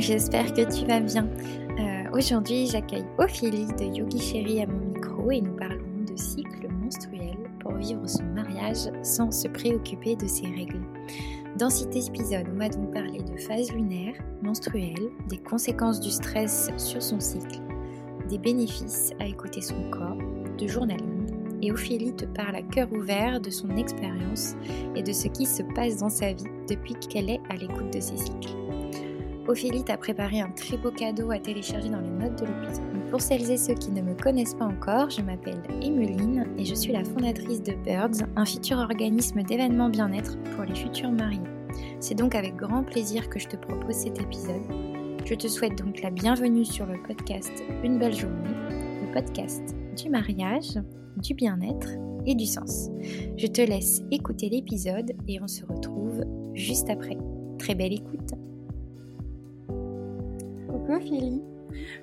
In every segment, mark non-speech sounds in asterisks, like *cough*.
J'espère que tu vas bien. Euh, aujourd'hui, j'accueille Ophélie de Yogi Chéri à mon micro et nous parlons de cycle menstruel pour vivre son mariage sans se préoccuper de ses règles. Dans cet épisode, on va donc parler de phase lunaire, menstruelle, des conséquences du stress sur son cycle, des bénéfices à écouter son corps, de journaling et Ophélie te parle à cœur ouvert de son expérience et de ce qui se passe dans sa vie depuis qu'elle est à l'écoute de ses cycles. Ophélie t'a préparé un très beau cadeau à télécharger dans les notes de l'épisode. Pour celles et ceux qui ne me connaissent pas encore, je m'appelle Emeline et je suis la fondatrice de Birds, un futur organisme d'événements bien-être pour les futurs mariés. C'est donc avec grand plaisir que je te propose cet épisode. Je te souhaite donc la bienvenue sur le podcast Une belle journée, le podcast du mariage du bien-être et du sens. Je te laisse écouter l'épisode et on se retrouve juste après. Très belle écoute. Coucou Ophélie.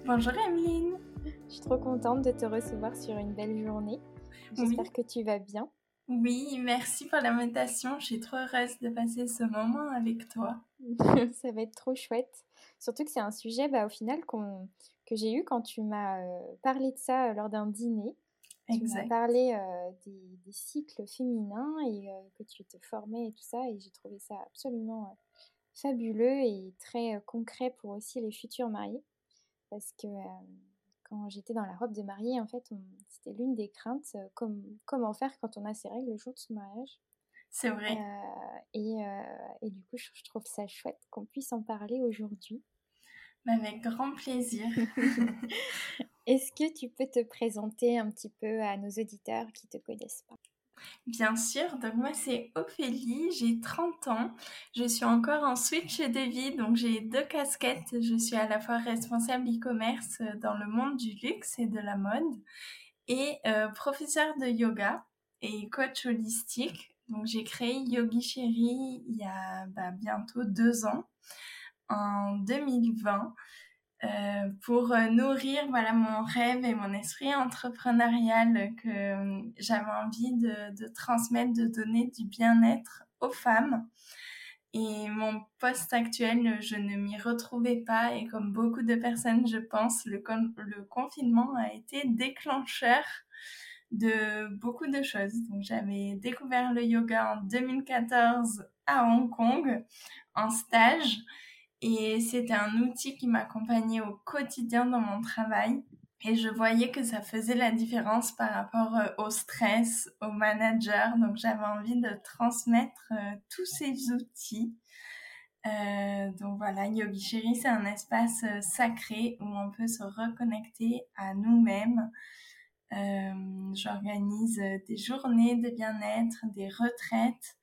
Bonjour Emeline. Je suis trop contente de te recevoir sur une belle journée. J'espère que tu vas bien. Oui, merci pour l'invitation. Je suis trop heureuse de passer ce moment avec toi. *laughs* Ça va être trop chouette. Surtout que c'est un sujet, bah, au final, que j'ai eu quand tu m'as euh, parlé de ça euh, lors d'un dîner. Tu m'as parlé euh, des, cycles féminins et euh, que tu te formais et tout ça, et j'ai trouvé ça absolument fabuleux et très concret pour aussi les futurs mariés. Parce que quand j'étais dans la robe de mariée, en fait, c'était l'une des craintes, comme, comment faire quand on a ses règles le jour de son mariage. C'est vrai. Et, et, du coup, je trouve ça chouette qu'on puisse en parler aujourd'hui. Avec grand plaisir. *laughs* Est-ce que tu peux te présenter un petit peu à nos auditeurs qui ne te connaissent pas? Bien sûr, donc moi c'est Ophélie, j'ai 30 ans, je suis encore en switch de vie, donc j'ai deux casquettes, je suis à la fois responsable e-commerce dans le monde du luxe et de la mode et euh, professeur de yoga et coach holistique. Donc j'ai créé Yogi Chéri il y a bah, bientôt deux ans, en 2020. Euh, pour euh, nourrir voilà mon rêve et mon esprit entrepreneurial que euh, j'avais envie de, transmettre, de donner du bien-être aux femmes. Et mon poste actuel, je ne m'y retrouvais pas et comme beaucoup de personnes, je pense, le confinement a été déclencheur de beaucoup de choses. Donc j'avais découvert le yoga en 2014 à Hong Kong en stage et c'était un outil qui m'accompagnait au quotidien dans mon travail. Et je voyais que ça faisait la différence par rapport euh, au stress, au manager. Donc j'avais envie de transmettre euh, tous ces outils. Euh, donc voilà, Yogi Chéri, c'est un espace euh, sacré où on peut se reconnecter à nous-mêmes. J'organise des journées de bien-être, des retraites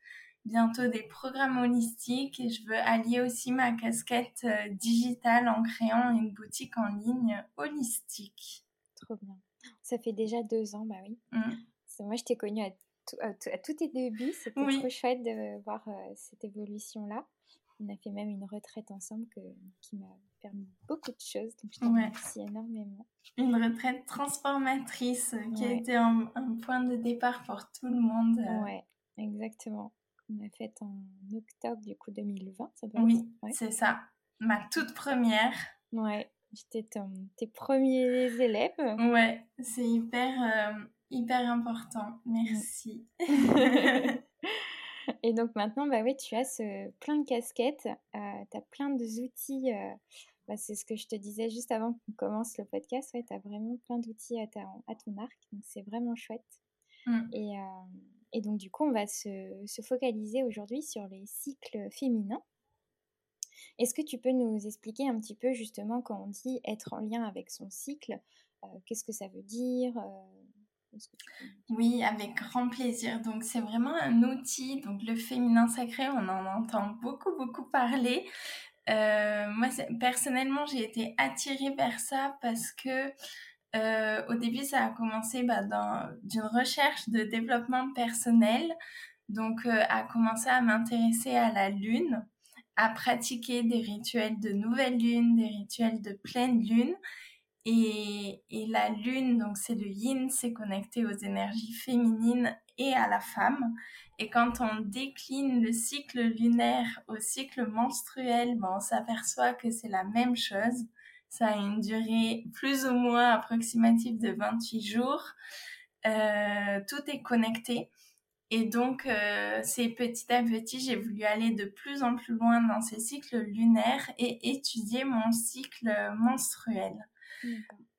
bientôt des programmes holistiques et je veux allier aussi ma casquette euh, digitale en créant une boutique en ligne holistique. Trop bien. Ça fait déjà deux ans, bah oui. Mmh. Moi, je t'ai connue à, à, tous tes débuts. C'était trop chouette de voir euh, cette évolution-là. On a fait même une retraite ensemble que, qui m'a permis beaucoup de choses. Donc, je te remercie énormément. Une retraite transformatrice euh, qui a été un, un, point de départ pour tout le monde. Ouais, exactement qu'on a faite en octobre du coup 2020. Ça oui, c'est ça. Ma toute première. Ouais, j'étais tes premiers élèves. Ouais, c'est hyper, euh, hyper important. Merci. *laughs* Et donc maintenant, bah oui, tu as ce, plein de casquettes, euh, tu as plein d'outils. Euh, bah, c'est ce que je te disais juste avant qu'on commence le podcast. Ouais, tu as vraiment plein d'outils à, à, ton arc, donc c'est vraiment chouette. Mm. Et, et donc, du coup, on va se, focaliser aujourd'hui sur les cycles féminins. Est-ce que tu peux nous expliquer un petit peu justement quand on dit être en lien avec son cycle, euh, qu'est-ce que ça veut dire euh, Oui, avec grand plaisir. Donc c'est vraiment un outil. Donc le féminin sacré, on en entend beaucoup beaucoup parler. Euh, moi personnellement, j'ai été attirée vers ça parce que euh, au début, ça a commencé bah, d'une recherche de développement personnel, donc euh, à commencer à m'intéresser à la lune, à pratiquer des rituels de nouvelle lune, des rituels de pleine lune. Et, la lune, donc c'est le yin, c'est connecté aux énergies féminines et à la femme. Et quand on décline le cycle lunaire au cycle menstruel, on s'aperçoit que c'est la même chose. Ça a une durée plus ou moins approximative de 28 jours. Euh, tout est connecté. Et donc, euh, c'est petit à petit, j'ai voulu aller de plus en plus loin dans ces cycles lunaires et étudier mon cycle menstruel.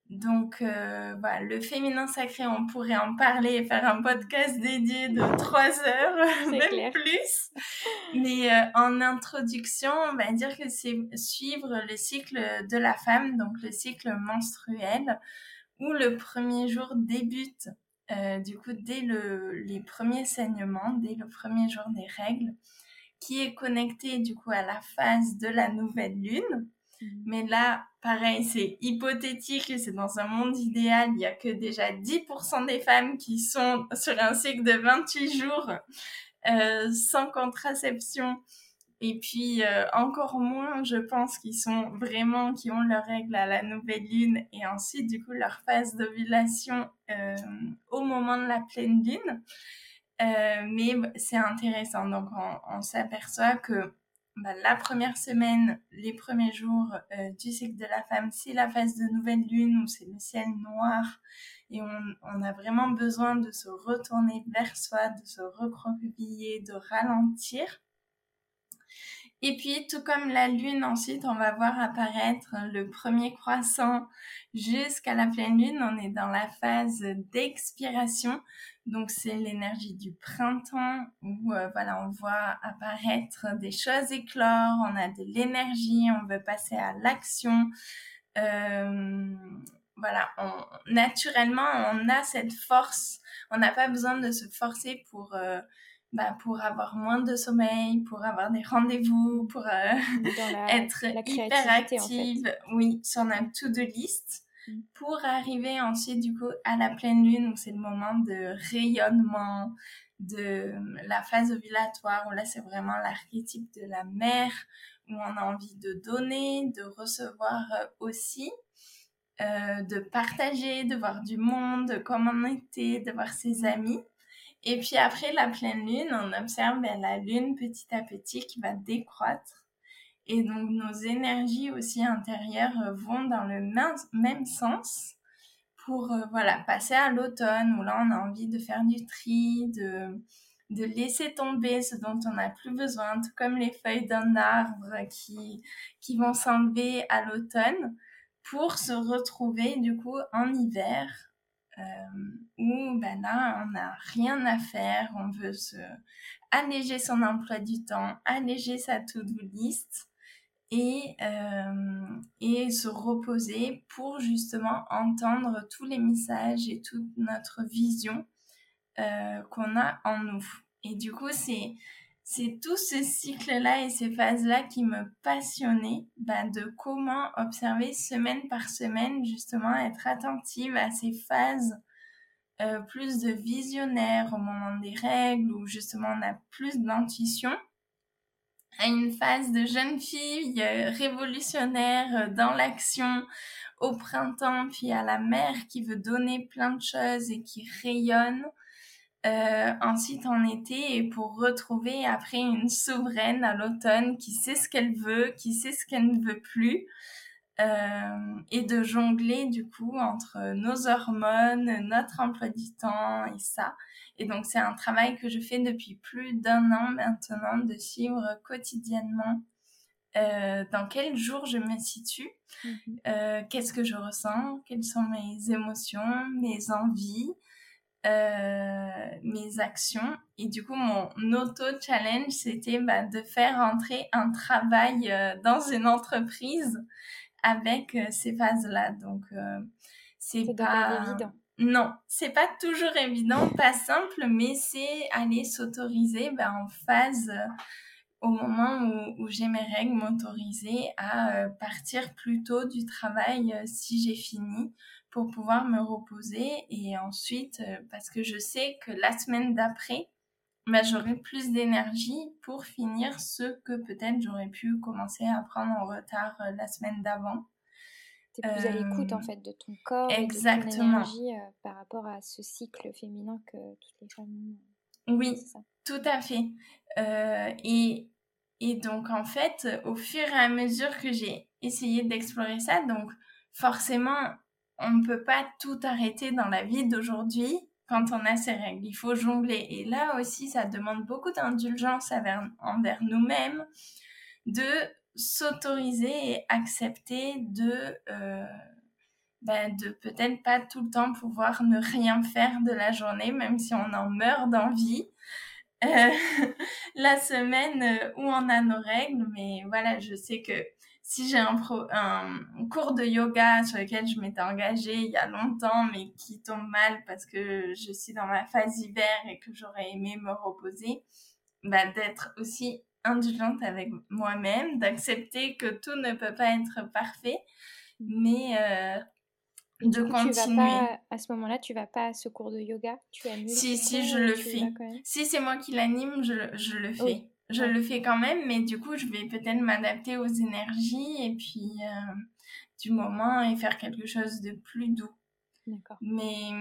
Donc, euh, voilà, le féminin sacré, on pourrait en parler et faire un podcast dédié de trois heures, *laughs* même plus. Mais euh, en introduction, on va dire que c'est suivre le cycle de la femme, donc le cycle menstruel, où le premier jour débute, euh, du coup, dès le, les premiers saignements, dès le premier jour des règles, qui est connecté, du coup, à la phase de la nouvelle lune. Mhm. Mais là, pareil, c'est hypothétique, c'est dans un monde idéal, il n'y a que déjà 10% des femmes qui sont sur un cycle de 28 jours euh, sans contraception. Et puis euh, encore moins, je pense, qui sont vraiment, qui ont leurs règles à la nouvelle lune et ensuite, du coup, leur phase d'ovulation euh, au moment de la pleine lune. mais c'est intéressant. Donc, on s'aperçoit que bah, la première semaine, les premiers jours euh, du cycle de la femme, c'est la phase de nouvelle lune où c'est le ciel noir et on, a vraiment besoin de se retourner vers soi, de se recroqueviller, de ralentir. Et puis, tout comme la lune, ensuite, on va voir apparaître le premier croissant jusqu'à la pleine lune. On est dans la phase d'expiration. Donc, c'est l'énergie du printemps où, euh, voilà, on voit apparaître des choses éclore. On a de l'énergie. On veut passer à l'action. Euh, voilà, on, naturellement, on a cette force. On n'a pas besoin de se forcer pour... Euh, bah, pour avoir moins de sommeil, pour avoir des rendez-vous, pour euh, *laughs* être hyper active, oui, sur un to-do list. Pour arriver ensuite du coup à la pleine lune où c'est le moment de rayonnement, de la phase ovulatoire où là c'est vraiment l'archétype de la mère où on a envie de donner, de recevoir euh, aussi. Euh, de partager, de voir du monde, comment on était, de voir ses amis. Et puis après la pleine lune, on observe ben, la lune petit à petit qui va décroître. Et donc nos énergies aussi intérieures euh, vont dans le même sens pour euh, voilà passer à l'automne où là on a envie de faire du tri, de, de laisser tomber ce dont on n'a plus besoin, tout comme les feuilles d'un arbre qui, qui vont s'enlever à l'automne pour se retrouver du coup en hiver euh, où ben là, on n'a rien à faire, on veut se alléger son emploi du temps, alléger sa to-do list et, euh, et se reposer pour justement entendre tous les messages et toute notre vision euh, qu'on a en nous. Et du coup, c'est c'est tout ce cycle-là et ces phases-là qui me passionnaient, bah, de comment observer semaine par semaine, justement, être attentive à ces phases euh, plus de visionnaire au moment des règles, où justement on a plus d'intuition, à une phase de jeune fille euh, révolutionnaire euh, dans l'action au printemps, puis à la mère qui veut donner plein de choses et qui rayonne euh, ensuite en été et pour retrouver après une souveraine à l'automne qui sait ce qu'elle veut, qui sait ce qu'elle ne veut plus. Et de jongler du coup entre nos hormones, notre emploi du temps et ça. Et donc c'est un travail que je fais depuis plus d'un an maintenant de suivre quotidiennement euh, dans quel jour je me situe, mhm. euh, qu'est-ce que je ressens, quelles sont mes émotions, mes envies, euh, mes actions. Et du coup, mon auto-challenge, c'était bah, de faire entrer un travail euh, dans une entreprise avec euh, ces phases-là. Donc, c'est pas... évident. Non, c'est pas toujours évident, pas simple, mais c'est aller s'autoriser bah, en phase au moment où, j'ai mes règles, m'autoriser à partir plus tôt du travail si j'ai fini pour pouvoir me reposer et ensuite euh, parce que je sais que la semaine d'après bah, j'aurai plus d'énergie pour finir ce que peut-être j'aurais pu commencer à prendre en retard euh, la semaine d'avant. Tu es plus à l'écoute en euh, fait de ton corps exactement. et de ton énergie par rapport à ce cycle féminin que toutes les femmes Oui, tout à fait. Euh, et, et donc, en fait, au fur et à mesure que j'ai essayé d'explorer ça, donc forcément, on ne peut pas tout arrêter dans la vie d'aujourd'hui quand on a ses règles. Il faut jongler. Et là aussi, ça demande beaucoup d'indulgence envers nous-mêmes, de s'autoriser et accepter de, euh, ben, de peut-être pas tout le temps pouvoir ne rien faire de la journée, même si on en meurt d'envie. Euh, *laughs* la semaine où on a nos règles, mais voilà, je sais que si j'ai un, un, cours de yoga sur lequel je m'étais engagée il y a longtemps, mais qui tombe mal parce que je suis dans ma phase hiver et que j'aurais aimé me reposer, bah, d'être aussi indulgente avec moi-même, d'accepter que tout ne peut pas être parfait, mais euh, de continuer. à ce moment-là, tu vas pas à ce cours de yoga? Tu Si, si, je le fais. Si c'est moi qui l'anime, je, je, le fais je le fais quand même, mais du coup, je vais peut-être m'adapter aux énergies et puis euh, du moment et faire quelque chose de plus doux. D'accord. Mais,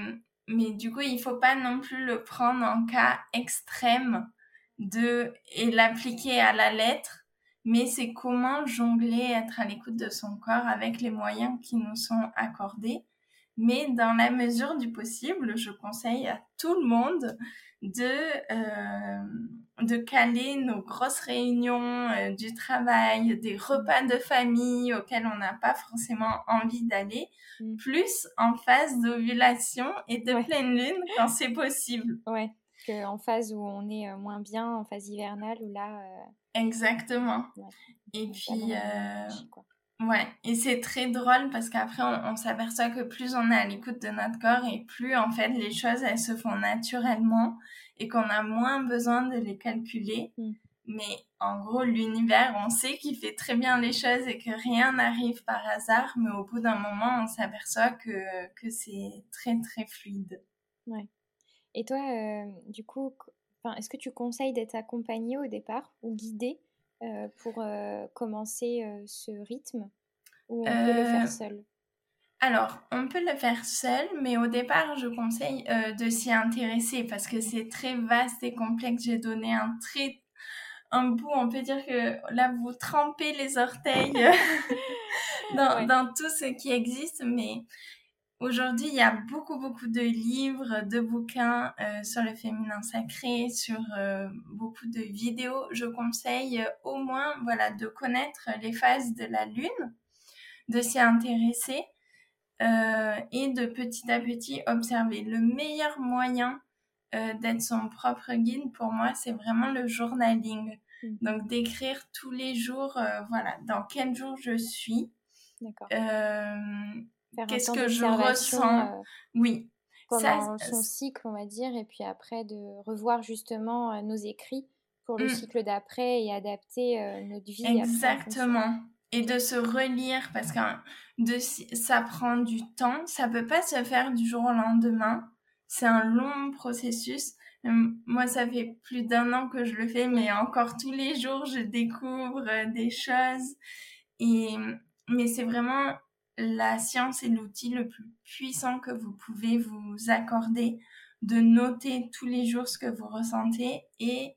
mais du coup, il faut pas non plus le prendre en cas extrême de et l'appliquer à la lettre, mais c'est comment jongler, être à l'écoute de son corps avec les moyens qui nous sont accordés. Mais dans la mesure du possible, je conseille à tout le monde de, euh, de caler nos grosses réunions euh, du travail, des repas de famille auxquels on n'a pas forcément envie d'aller, mm. plus en phase d'ovulation et de pleine lune quand c'est possible. Ouais, en phase où on est euh, moins bien, en phase hivernale, où là... Exactement. Et puis... Ouais, et c'est très drôle parce qu'après on, on s'aperçoit que plus on est à l'écoute de notre corps et plus en fait les choses elles se font naturellement et qu'on a moins besoin de les calculer. Mm. Mais en gros, l'univers, on sait qu'il fait très bien les choses et que rien n'arrive par hasard, mais au bout d'un moment, on s'aperçoit que, que c'est très très fluide. Ouais. Et toi, euh, du coup, est-ce que tu conseilles d'être accompagné au départ ou guidé euh, pour euh, commencer ce rythme ou on peut le faire seul alors, on peut le faire seul, mais au départ, je conseille de s'y intéresser parce que c'est très vaste et complexe. J'ai donné un très un bout, on peut dire que là, vous trempez les orteils *laughs* *laughs* dans, dans, tout ce qui existe, mais aujourd'hui, il y a beaucoup, beaucoup de livres, de bouquins euh, sur le féminin sacré, sur euh, beaucoup de vidéos. Je conseille au moins, voilà, de connaître les phases de la lune, de s'y intéresser euh, et de petit à petit observer. Le meilleur moyen euh, d'être son propre guide, pour moi, c'est vraiment le journaling. Mm. Donc d'écrire tous les jours, euh, voilà, dans quel jour je suis. D'accord. Qu'est-ce que je ressens? Oui. Pendant son cycle, on va dire, et puis après de revoir justement nos écrits pour le mm. cycle d'après et adapter notre vie. Exactement et de se relire parce que de, ça prend du temps. Ça peut pas se faire du jour au lendemain. C'est un long processus. Moi, ça fait plus d'un an que je le fais, mais encore tous les jours, je découvre euh, des choses. Et, mais c'est vraiment la science et l'outil le plus puissant que vous pouvez vous accorder de noter tous les jours ce que vous ressentez et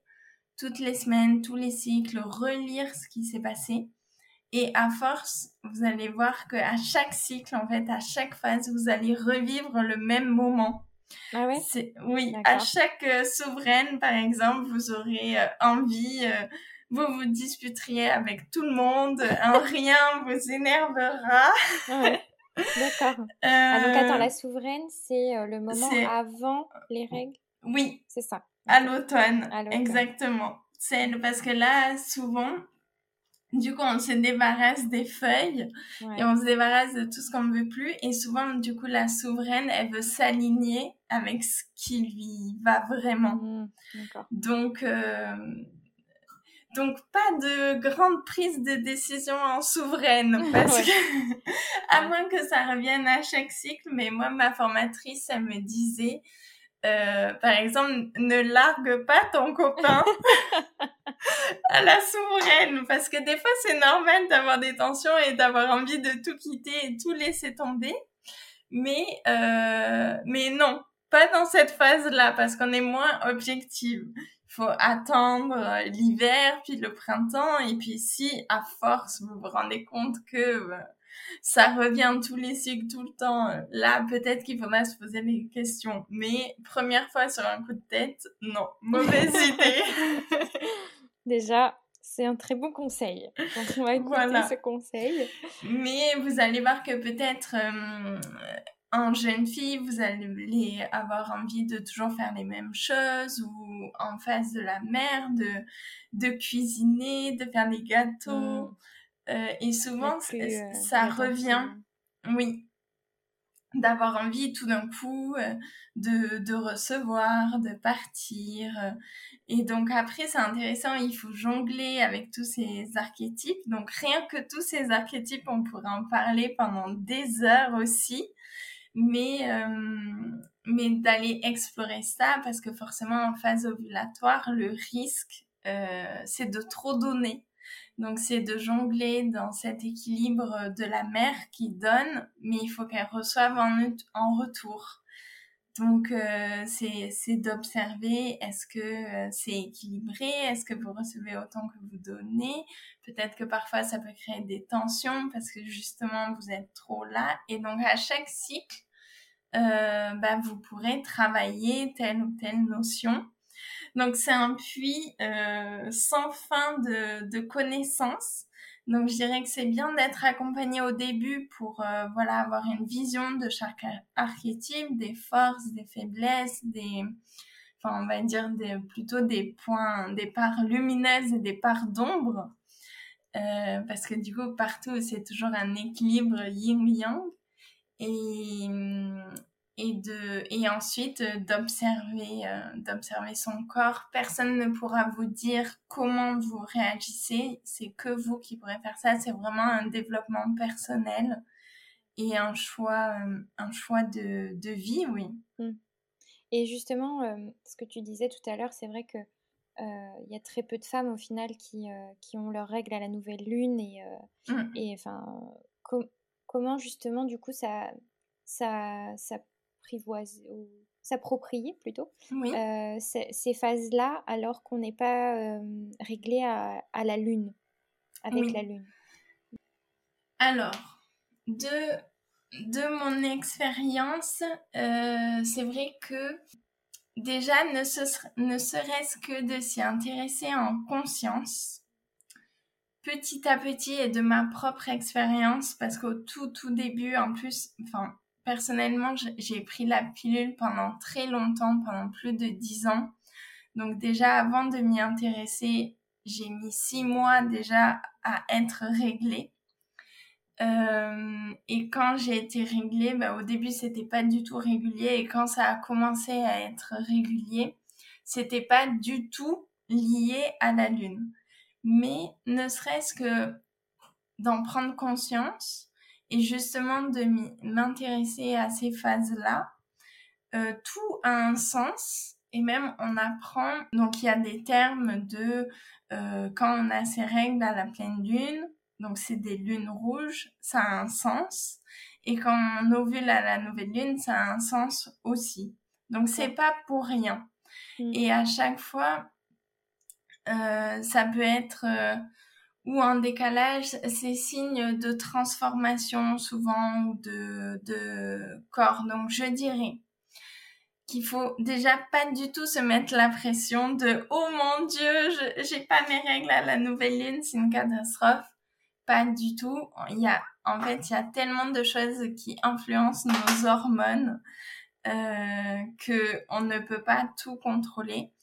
toutes les semaines, tous les cycles, relire ce qui s'est passé. Et à force, vous allez voir qu'à chaque cycle, en fait, à chaque phase, vous allez revivre le même moment. Ah ouais? Oui, à chaque euh, souveraine, par exemple, vous aurez euh, envie, euh, vous vous disputeriez avec tout le monde, un *laughs* rien vous énervera. Ouais. D'accord. *laughs* Ah, donc attends, la souveraine, c'est le moment avant les règles? Oui. C'est ça. À l'automne, exactement. C'est parce que là, souvent, du coup, on se débarrasse des feuilles et on se débarrasse de tout ce qu'on ne veut plus. Et souvent, du coup, la souveraine, elle veut s'aligner avec ce qui lui va vraiment. Mmh, donc, euh, donc, pas de grande prise de décision en souveraine, *laughs* parce que, à moins que ça revienne à chaque cycle, mais moi, ma formatrice, elle me disait, euh, par exemple, ne largue pas ton copain *laughs* *laughs* à la souveraine, parce que des fois c'est normal d'avoir des tensions et d'avoir envie de tout quitter et tout laisser tomber, mais euh, mais non, pas dans cette phase-là parce qu'on est moins objectif. Faut attendre euh, l'hiver, puis le printemps, et puis si à force vous vous rendez compte que euh, ça revient tous les cycles tout le temps, euh, là peut-être qu'il faudra se poser des questions. Mais première fois sur un coup de tête, non, mauvaise *laughs* idée. Déjà, c'est un très bon conseil. on va écouter ce conseil. Mais vous allez voir que peut-être en jeune fille, vous allez avoir envie de toujours faire les mêmes choses ou en face de la mère, de, de cuisiner, de faire des gâteaux. Mm. Euh, et souvent, euh, ça revient. Oui. D'avoir envie tout d'un coup euh, de, de recevoir, de partir. Et donc après, c'est intéressant, il faut jongler avec tous ces archétypes. Donc rien que tous ces archétypes, on pourrait en parler pendant des heures aussi mais, euh, mais d'aller explorer ça parce que forcément en phase ovulatoire, le risque, euh, c'est de trop donner. Donc c'est de jongler dans cet équilibre de la mère qui donne, mais il faut qu'elle reçoive en, en retour. Donc euh, c'est d'observer est-ce que euh, c'est équilibré, est-ce que vous recevez autant que vous donnez? Peut-être que parfois ça peut créer des tensions parce que justement vous êtes trop là. Et donc à chaque cycle, euh, bah, vous pourrez travailler telle ou telle notion. Donc c'est un puits euh, sans fin de, de, connaissances. Donc je dirais que c'est bien d'être accompagné au début pour euh, voilà avoir une vision de chaque archétype, des forces, des faiblesses, des enfin on va dire des, plutôt des points, des parts lumineuses et des parts d'ombre. Euh, parce que du coup partout c'est toujours un équilibre yin-yang et, et de et ensuite euh, d'observer euh, d'observer son corps personne ne pourra vous dire comment vous réagissez c'est que vous qui pourrez faire ça c'est vraiment un développement personnel et un choix euh, un choix de, de vie oui mmh. et justement ce que tu disais tout à l'heure c'est vrai que il y a très peu de femmes au final qui, qui ont leurs règles à la nouvelle lune et, mmh. et enfin comment justement du coup ça ça s'apprivoise ou s'approprier plutôt euh, ces phases-là alors qu'on n'est pas euh, réglé à, la lune avec la lune. Alors de de mon expérience, euh, c'est vrai que déjà ne, ne serait-ce que de s'y intéresser en conscience, petit à petit et de ma propre expérience parce qu'au tout tout début en plus personnellement j'ai pris la pilule pendant très longtemps pendant plus de dix ans. Donc déjà avant de m'y intéresser j'ai mis six mois déjà à être réglée. Euh, et quand j'ai été réglée bah, au début c'était pas du tout régulier. Et quand ça a commencé à être régulier c'était pas du tout lié à la lune mais ne serait-ce que d'en prendre conscience et justement de m'intéresser à ces phases-là, euh, tout a un sens et même on apprend, donc il y a des termes de euh, quand on a ses règles à la pleine lune, donc c'est des lunes rouges, ça a un sens, et quand on ovule à la nouvelle lune, ça a un sens aussi. Donc c'est pas pour rien. Mmh. Et à chaque fois, ça peut être euh, ou un décalage, c'est signe de transformation souvent ou de, de corps. Donc je dirais qu'il faut déjà pas du tout se mettre la pression de oh mon dieu, j'ai pas mes règles à la nouvelle lune, c'est une catastrophe. Pas du tout. Il y a en fait il y a tellement de choses qui influencent nos hormones euh, que on ne peut pas tout contrôler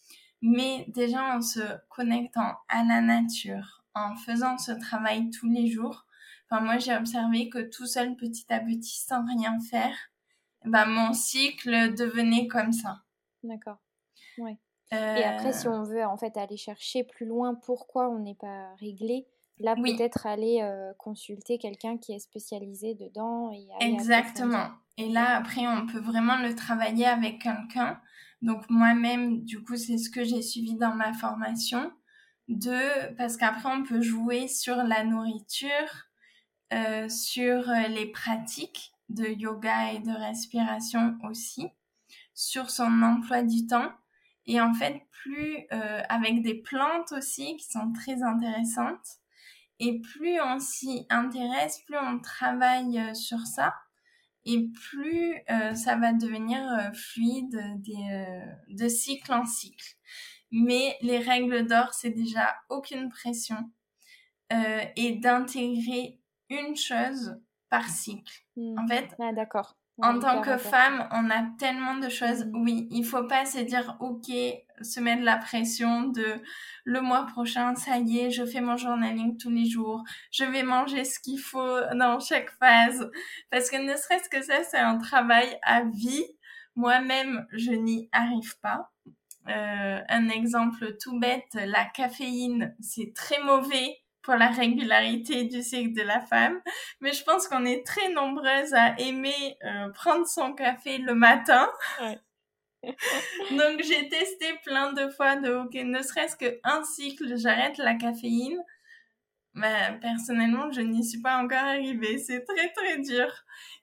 mais déjà en se connectant à la nature, en faisant ce travail tous les jours, enfin moi j'ai observé que tout seul petit à petit sans rien faire, bah mon cycle devenait comme ça. D'accord. Ouais. Et après si euh. on veut en fait aller chercher plus loin pourquoi on n'est pas réglé, là peut-être aller euh, consulter quelqu'un qui est spécialisé dedans et Exactement. Et là après on peut vraiment le travailler avec quelqu'un donc moi-même, du coup, c'est ce que j'ai suivi dans ma formation. De, parce qu'après, on peut jouer sur la nourriture, euh, sur euh, les pratiques de yoga et de respiration aussi. sur son emploi du temps. Et en fait, plus euh, avec des plantes aussi qui sont très intéressantes. Et plus on s'y intéresse, plus on travaille euh, sur ça, et plus euh, ça va devenir fluide de cycle en cycle. Mais les règles d'or, c'est déjà aucune pression et d'intégrer une chose par cycle. Hmm. En fait, ah, d'accord en tant que femme, on a tellement de choses. Mm. Oui, il faut pas se dire, OK, se mettre la pression de le mois prochain, ça y est, je fais mon journaling tous les jours, je vais manger ce qu'il faut dans chaque phase. Parce que ne serait-ce que ça, c'est un travail à vie. Moi-même, je n'y arrive pas. Euh, un exemple tout bête, la caféine, c'est très mauvais pour la régularité du cycle de la femme. Mais je pense qu'on est très nombreuses à aimer euh, prendre son café le matin. *laughs* Donc j'ai testé plein de fois de ok, ne serait-ce qu'un cycle, j'arrête la caféine. Mais personnellement, je n'y suis pas encore arrivée. C'est très très dur.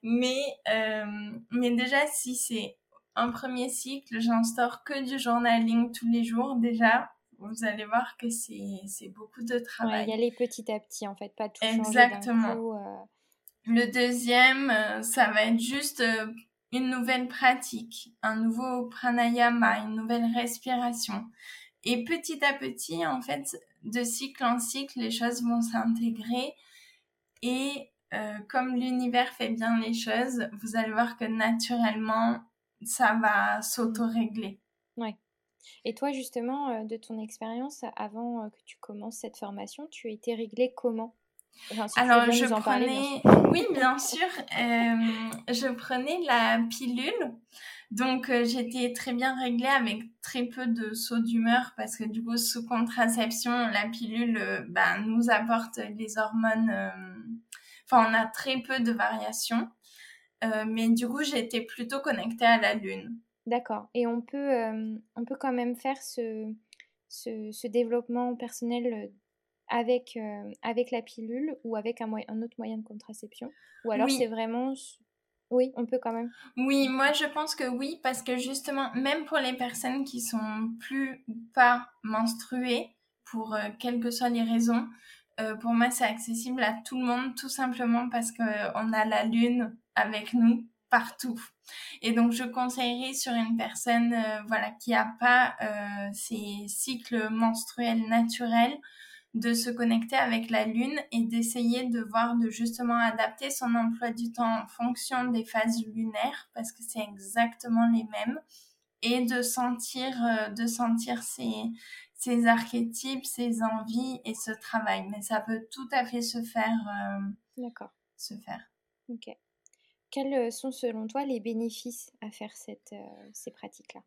Mais euh, mais déjà si c'est un premier cycle, j'instaure que du journaling tous les jours déjà vous allez voir que c'est beaucoup de travail. Il y aller petit à petit, en fait, pas tout Exactement. Coup, euh. Le deuxième, euh, ça va être juste euh, une nouvelle pratique, un nouveau pranayama, une nouvelle respiration. Et petit à petit, en fait, de cycle en cycle, les choses vont s'intégrer. Et comme l'univers fait bien les choses, vous allez voir que naturellement, ça va s'auto-régler. Et toi, justement, euh, de ton expérience, avant euh, que tu commences cette formation, tu as été réglée comment? Alors, je prenais, oui, bien sûr, euh, je prenais la pilule. Donc, j'étais très bien réglée avec très peu de sauts d'humeur parce que du coup, sous contraception, la pilule bah, nous apporte les hormones. Enfin, on a très peu de variations. mais du coup, j'étais plutôt connectée à la lune. D'accord. Et on peut, on peut quand même faire ce, ce, développement personnel avec, avec la pilule ou avec un, un autre moyen de contraception? Ou alors c'est vraiment... Oui, on peut quand même. Oui, moi je pense que oui, parce que justement, même pour les personnes qui sont plus ou pas menstruées, pour quelles que soient les raisons, pour moi c'est accessible à tout le monde, tout simplement parce qu'on a la lune avec nous partout. Et donc, je conseillerais sur une personne euh, voilà, qui n'a pas euh, ses cycles menstruels naturels de se connecter avec la lune et d'essayer de voir de justement adapter son emploi du temps en fonction des phases lunaires parce que c'est exactement les mêmes et de sentir euh, de sentir ses, ses archétypes, ses envies et ce travail. Mais ça peut tout à fait se faire. D'accord. Se faire. Ok. Quels euh, sont selon toi les bénéfices à faire cette, euh, ces pratiques-là?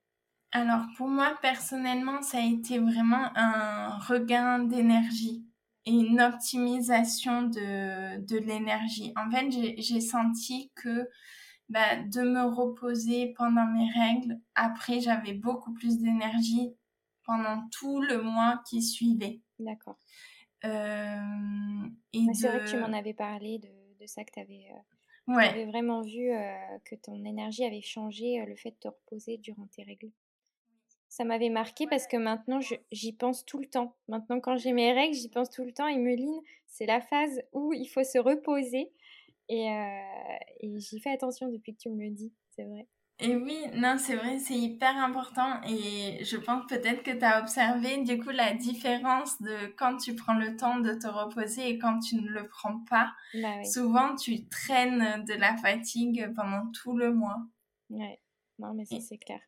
Alors pour moi personnellement, ça a été vraiment un regain d'énergie et une optimisation de, de l'énergie. En fait, j'ai senti que bah, de me reposer pendant mes règles, après j'avais beaucoup plus d'énergie pendant tout le mois qui suivait. D'accord. Euh, c'est vrai que tu m'en avais parlé de, de ça que tu avais Ouais. J'avais vraiment vu que ton énergie avait changé le fait de te reposer durant tes règles? Ça m'avait marqué parce que maintenant j'y pense tout le temps. Maintenant quand j'ai mes règles, j'y pense tout le temps. Et Meline, c'est la phase où il faut se reposer. Et, et j'y fais attention depuis que tu me le dis, c'est vrai. Et oui, non, c'est vrai, c'est hyper important et je pense peut-être que tu as observé du coup la différence de quand tu prends le temps de te reposer et quand tu ne le prends pas. Bah Souvent, tu traînes de la fatigue pendant tout le mois. Ouais, non, mais ça, c'est clair.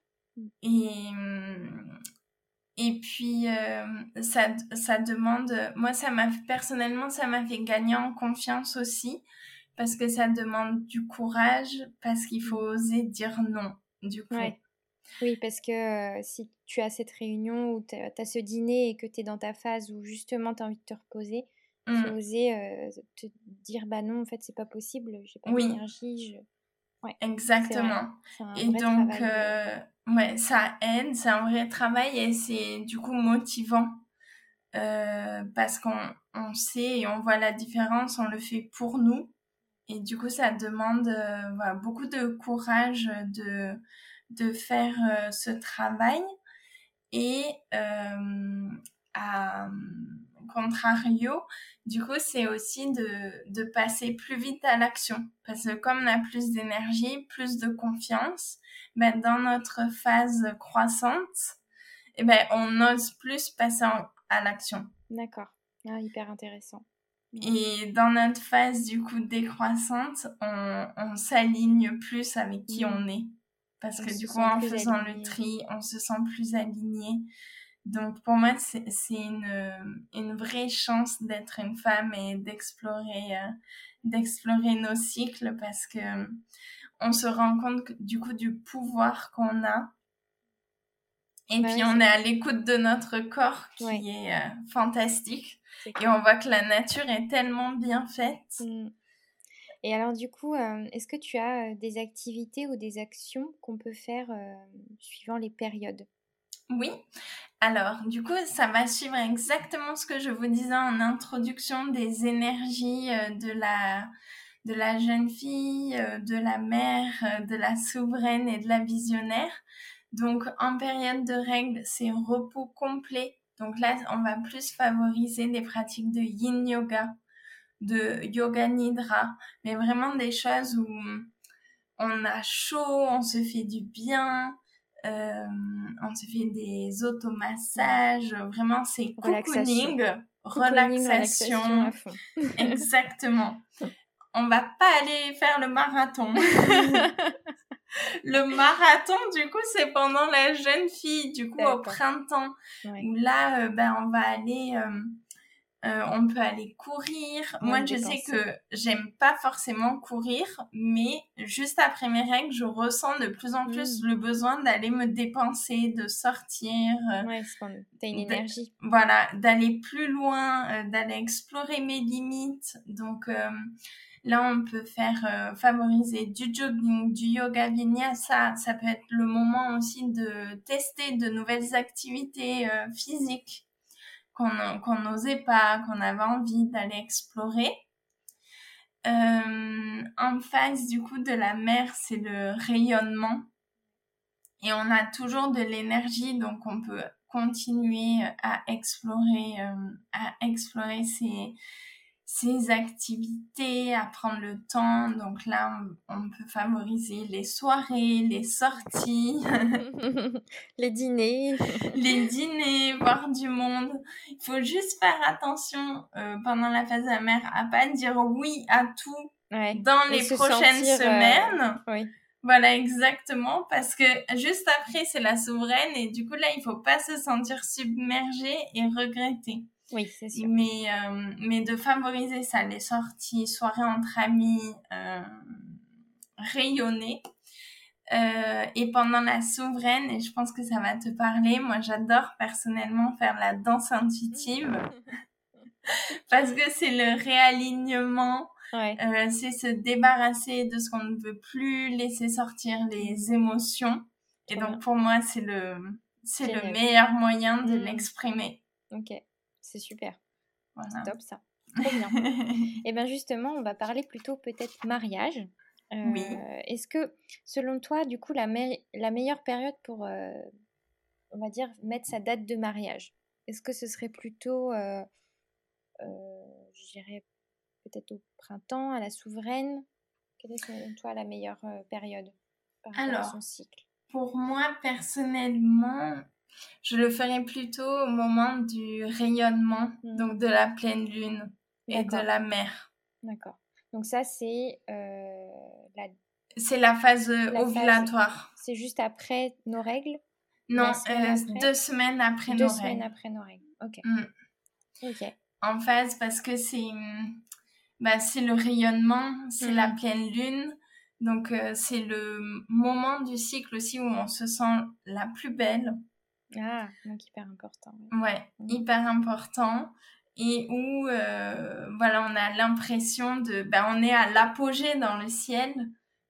Et, et puis, euh, ça, ça demande, moi, ça m'a, personnellement, ça m'a fait gagner en confiance aussi parce que ça demande du courage, parce qu'il faut oser dire non, du coup. Oui, parce que euh, si tu as cette réunion ou tu as, ce dîner et que tu es dans ta phase où justement tu as envie de te reposer, il faut mmh. oser euh, te dire bah non, en fait, c'est pas possible, j'ai pas d'énergie. Je... Ouais, Exactement. Et donc, euh, ouais, ça aide, c'est un vrai travail et c'est du coup motivant. parce qu'on on sait et on voit la différence, on le fait pour nous et du coup, ça demande euh, beaucoup de courage de, de faire ce travail et à contrario, du coup, c'est aussi de, de, passer plus vite à l'action. Parce que comme on a plus d'énergie, plus de confiance, ben, dans notre phase croissante, eh ben, on ose plus passer à l'action. D'accord. Ah, hyper intéressant. Et dans notre phase du coup décroissante, on, on s'aligne plus avec qui mmh. on est. Parce que du coup, en faisant le tri, on se sent plus aligné. Donc pour moi, c'est une, une vraie chance d'être une femme et d'explorer euh, d'explorer nos cycles parce que on se rend compte du coup du pouvoir qu'on a. Et puis on est à l'écoute de notre corps qui est euh, fantastique. et on voit que la nature est tellement bien faite. Mmh. Et alors du coup, euh, est-ce que tu as des activités ou des actions qu'on peut faire suivant les périodes? Oui. Alors, du coup, ça va suivre exactement ce que je vous disais en introduction des énergies euh, de la, de la jeune fille, euh, de la mère, euh, de la souveraine et de la visionnaire. Donc, en période de règles, c'est repos complet. Donc là, on va plus favoriser des pratiques de yin yoga, de yoga nidra, mais vraiment des choses où on a chaud, on se fait du bien, euh, on se fait des automassages, vraiment c'est cocooning, relaxation. Exactement. *laughs* On va pas aller faire le marathon. *laughs* le marathon, du coup, c'est pendant la jeune fille, du coup, au printemps. Où là, euh, ben, on va aller euh, euh, on peut aller courir. Moi, je sais que j'aime pas forcément courir, mais juste après mes règles, je ressens de plus en plus mmh. le besoin d'aller me dépenser, de sortir. Ouais, t'as une énergie. Voilà, d'aller plus loin, d'aller explorer mes limites. Donc là, on peut faire favoriser du jogging, du yoga vinyasa. Ça peut être le moment aussi de tester de nouvelles activités physiques qu'on n'osait pas, qu'on avait envie d'aller explorer. Euh, en face du coup de la mer, c'est le rayonnement. Et on a toujours de l'énergie, donc on peut continuer à explorer, euh, à explorer ces, ses activités, à prendre le temps. Donc là, on, peut favoriser les soirées, les sorties, *laughs* les dîners. *laughs* les dîners, voir du monde. Il faut juste faire attention euh, pendant la phase amère à pas dire oui à tout dans les prochaines euh, semaines. Oui. Voilà, exactement, parce que juste après, c'est la souveraine et du coup, là, il faut pas se sentir submergé et regretter. Oui, c'est sûr. Mais, euh, mais de favoriser ça, les sorties, soirées entre amis, euh, rayonner. Euh, et pendant la souveraine, et je pense que ça va te parler, moi j'adore personnellement faire la danse intuitive *laughs* parce que c'est le réalignement, euh, c'est se débarrasser de ce qu'on ne veut plus, laisser sortir les émotions. Et donc pour moi, c'est le, c'est le meilleur moyen de mmh. l'exprimer. Ok. C'est super. C'est top ça. Trop bien. Et *laughs* eh bien justement, on va parler plutôt peut-être mariage. oui. Euh, est-ce que, selon toi, du coup, la, la meilleure période pour, euh, on va dire, mettre sa date de mariage, est-ce que ce serait plutôt, euh, je dirais, peut-être au printemps, à la souveraine? Quelle est, selon toi, la meilleure période par Alors, son cycle? Pour moi, personnellement, je le ferai plutôt au moment du rayonnement, hmm. donc de la pleine lune et de la mer. D'accord. Donc ça, c'est euh, la... C'est la phase ovulatoire. C'est juste après nos règles? Non, euh, deux semaines après nos règles. Deux semaines après nos règles. Ok. Hmm. Ok. En phase parce que c'est bah, c'est le rayonnement, c'est la pleine lune. Donc euh, c'est le moment du cycle aussi où on se sent la plus belle. Ah, donc hyper important. Ouais, mmh. hyper important. Et où, euh, voilà, on a l'impression de... Ben, on est à l'apogée dans le ciel.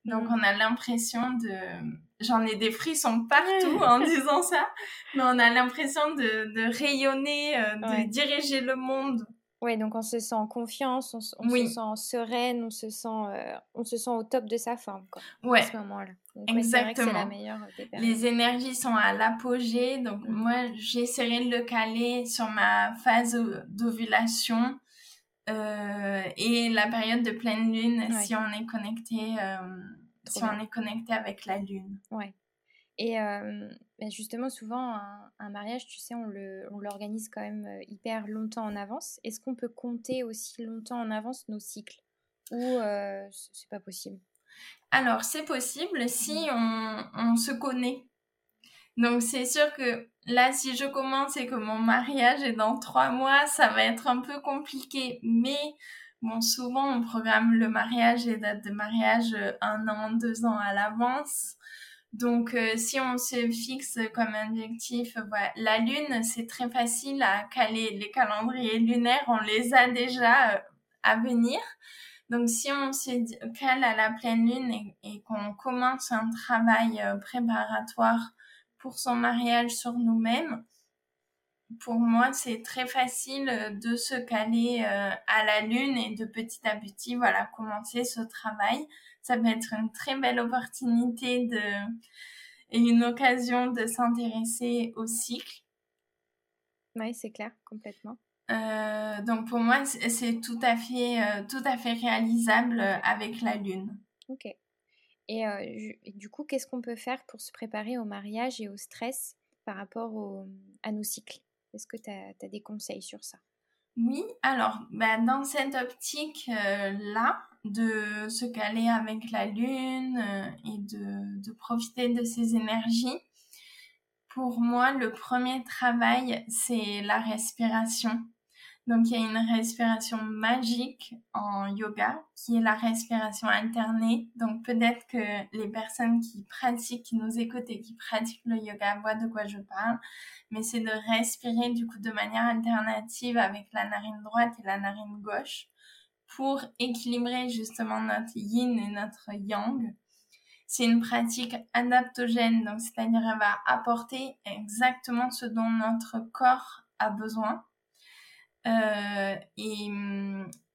Donc, mmh. on a l'impression de... J'en ai des frissons partout en *laughs* disant ça. Mais on a l'impression de, de rayonner, euh, de diriger le monde. Ouais, donc on se sent en confiance, on, se sent sereine, on se sent, euh, on se sent au top de sa forme, quoi, ouais. à ce moment-là. Exactement. la meilleure Les énergies sont à l'apogée, donc mmh. moi, j'essaierai de le caler sur ma phase d'ovulation euh, et la période de pleine lune si on est connecté, euh, si on est connecté avec la lune. Ouais. Et bah, justement, souvent, un, mariage, tu sais, on l'organise quand même hyper longtemps en avance. Est-ce qu'on peut compter aussi longtemps en avance nos cycles? Ou c'est pas possible? Alors, c'est possible si mmh. on, on se connaît. Donc, c'est sûr que là, si je commence et que mon mariage est dans trois mois, ça va être un peu compliqué. Mais bon, souvent, on programme le mariage et date de mariage un an, deux ans à l'avance. Donc, euh, si on se fixe comme objectif, la lune, c'est très facile à caler. Les calendriers lunaires, on les a déjà euh, à venir. Donc, si on se cale à la pleine lune et, qu'on commence un travail euh, préparatoire pour son mariage sur nous-mêmes, pour moi, c'est très facile de se caler à la lune et de petit à petit, voilà, commencer ce travail ça peut être une très belle opportunité de, et une occasion de s'intéresser au cycle. Oui, c'est clair, complètement. Euh, donc pour moi, c'est tout à fait, euh, tout à fait réalisable avec la lune. Ok. Et, euh, du coup, qu'est-ce qu'on peut faire pour se préparer au mariage et au stress par rapport à nos cycles? Est-ce que tu as, des conseils sur ça? Oui, alors bah, dans cette optique-là, de se caler avec la lune euh, et de, de, profiter de ses énergies. Pour moi, le premier travail, c'est la respiration. Donc, il y a une respiration magique en yoga qui est la respiration alternée. Donc, peut-être que les personnes qui pratiquent, qui nous écoutent et qui pratiquent le yoga voient de quoi je parle. Mais c'est de respirer du coup de manière alternative avec la narine droite et la narine gauche pour équilibrer justement notre yin et notre yang. C'est une pratique adaptogène, donc c'est-à-dire elle va apporter exactement ce dont notre corps a besoin. Euh, et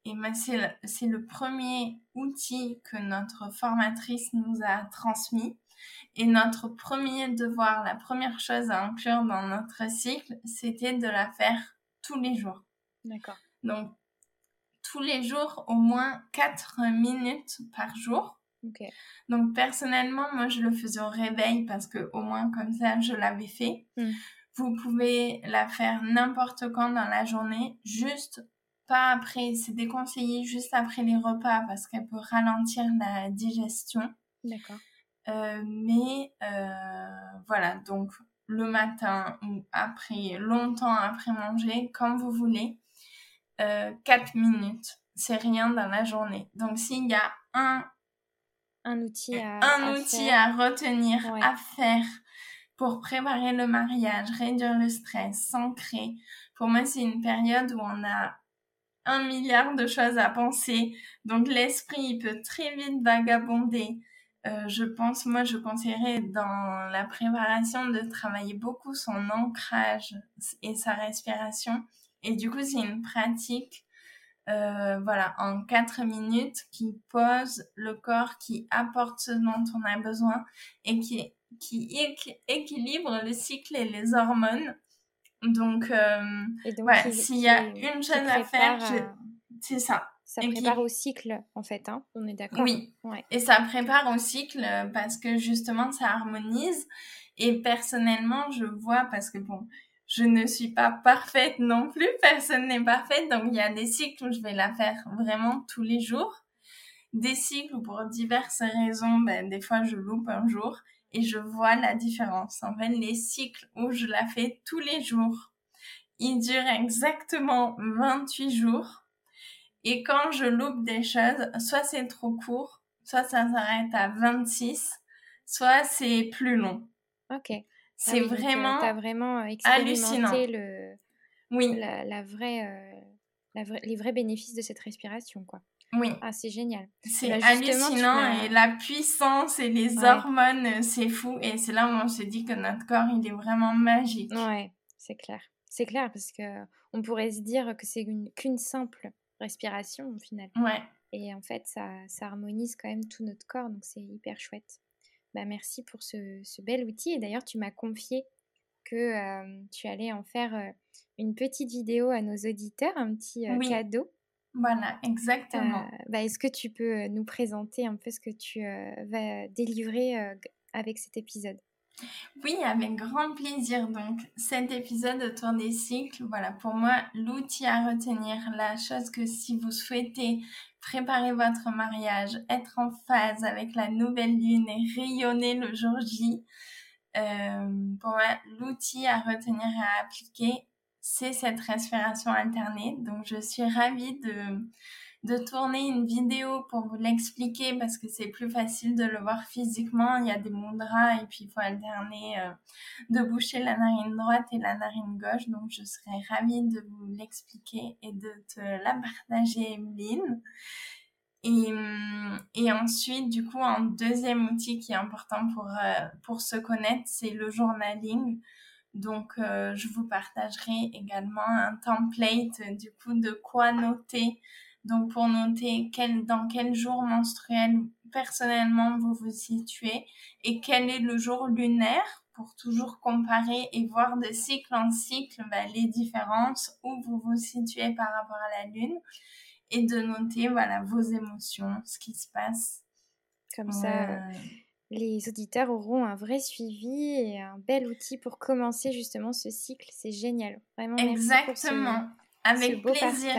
et c'est le, premier outil que notre formatrice nous a transmis. Et notre premier devoir, la première chose à inclure dans notre cycle, c'était de la faire tous les jours. D'accord. Donc, tous les jours au moins 4 minutes par jour. Donc personnellement, moi je le faisais au réveil parce que au moins comme ça je l'avais fait. Hmm. Vous pouvez la faire n'importe quand dans la journée, juste pas après. C'est déconseillé juste après les repas parce qu'elle peut ralentir la digestion. D'accord. Euh, mais euh, voilà, donc le matin ou après, longtemps après manger, quand vous voulez. 4 euh, minutes. C'est rien dans la journée. Donc s'il y a un, un outil à, un outil à retenir, à faire pour préparer le mariage, réduire le stress, s'ancrer, pour moi c'est une période où on a un milliard de choses à penser. Donc l'esprit peut très vite vagabonder. Euh, je pense, moi, je conseillerais dans la préparation de travailler beaucoup son ancrage et sa respiration et du coup, c'est une pratique, euh, voilà, en quatre minutes qui pose le corps, qui apporte ce dont on a besoin et qui, qui équilibre le cycle et les hormones. Donc, euh, s'il y a une chose à faire, c'est ça. Ça prépare au cycle, en fait, hein on est d'accord Oui, et ça prépare au cycle parce que justement, ça harmonise. Et personnellement, je vois, parce que bon, je ne suis pas parfaite non plus, personne n'est parfaite, donc il y a des cycles où je vais la faire vraiment tous les jours, des cycles où pour diverses raisons, ben, des fois je loupe un jour et je vois la différence. En fait, les cycles où je la fais tous les jours, ils durent exactement 28 jours. Et quand je loupe des choses, soit c'est trop court, soit ça s'arrête à 26, soit c'est plus long. Ok. Ah c'est vraiment, as vraiment hallucinant. Le, oui. La, vraie, la les vrais bénéfices de cette respiration, quoi. Oui. Ah, c'est génial. C'est hallucinant et la puissance et les hormones, c'est fou. Et c'est là où on se dit que notre corps, il est vraiment magique. Ouais, c'est clair. C'est clair parce que on pourrait se dire que c'est qu'une simple respiration au final. Ouais. Et en fait, ça, ça harmonise quand même tout notre corps, donc c'est hyper chouette. Bah, merci pour ce, ce bel outil. Et d'ailleurs, tu m'as confié que tu allais en faire une petite vidéo à nos auditeurs, un petit cadeau. Voilà, exactement. Bah, est-ce que tu peux nous présenter un peu ce que tu vas délivrer avec cet épisode? Oui, avec grand plaisir. Donc, cet épisode de Tour des cycles, voilà, pour moi, l'outil à retenir, la chose que si vous souhaitez préparer votre mariage, être en phase avec la nouvelle lune et rayonner le jour J, euh, pour moi, l'outil à retenir et à appliquer, c'est cette respiration alternée. Donc, je suis ravie de, de tourner une vidéo pour vous l'expliquer parce que c'est plus facile de le voir physiquement. Il y a des mudras et puis il faut alterner euh, de boucher la narine droite et la narine gauche. Donc, je serais ravie de vous l'expliquer et de te la partager, Emeline. Et, et ensuite, du coup, un deuxième outil qui est important pour, euh, pour se connaître, c'est le journaling. Donc, euh, je vous partagerai également un template, du coup, de quoi noter. Donc, pour noter quel, dans quel jour menstruel, personnellement, vous vous situez et quel est le jour lunaire pour toujours comparer et voir de cycle en cycle bah, les différences où vous vous situez par rapport à la lune et de noter voilà vos émotions, ce qui se passe. Comme ça, les auditeurs auront un vrai suivi et un bel outil pour commencer justement ce cycle. C'est génial. Vraiment, Exactement. Avec plaisir.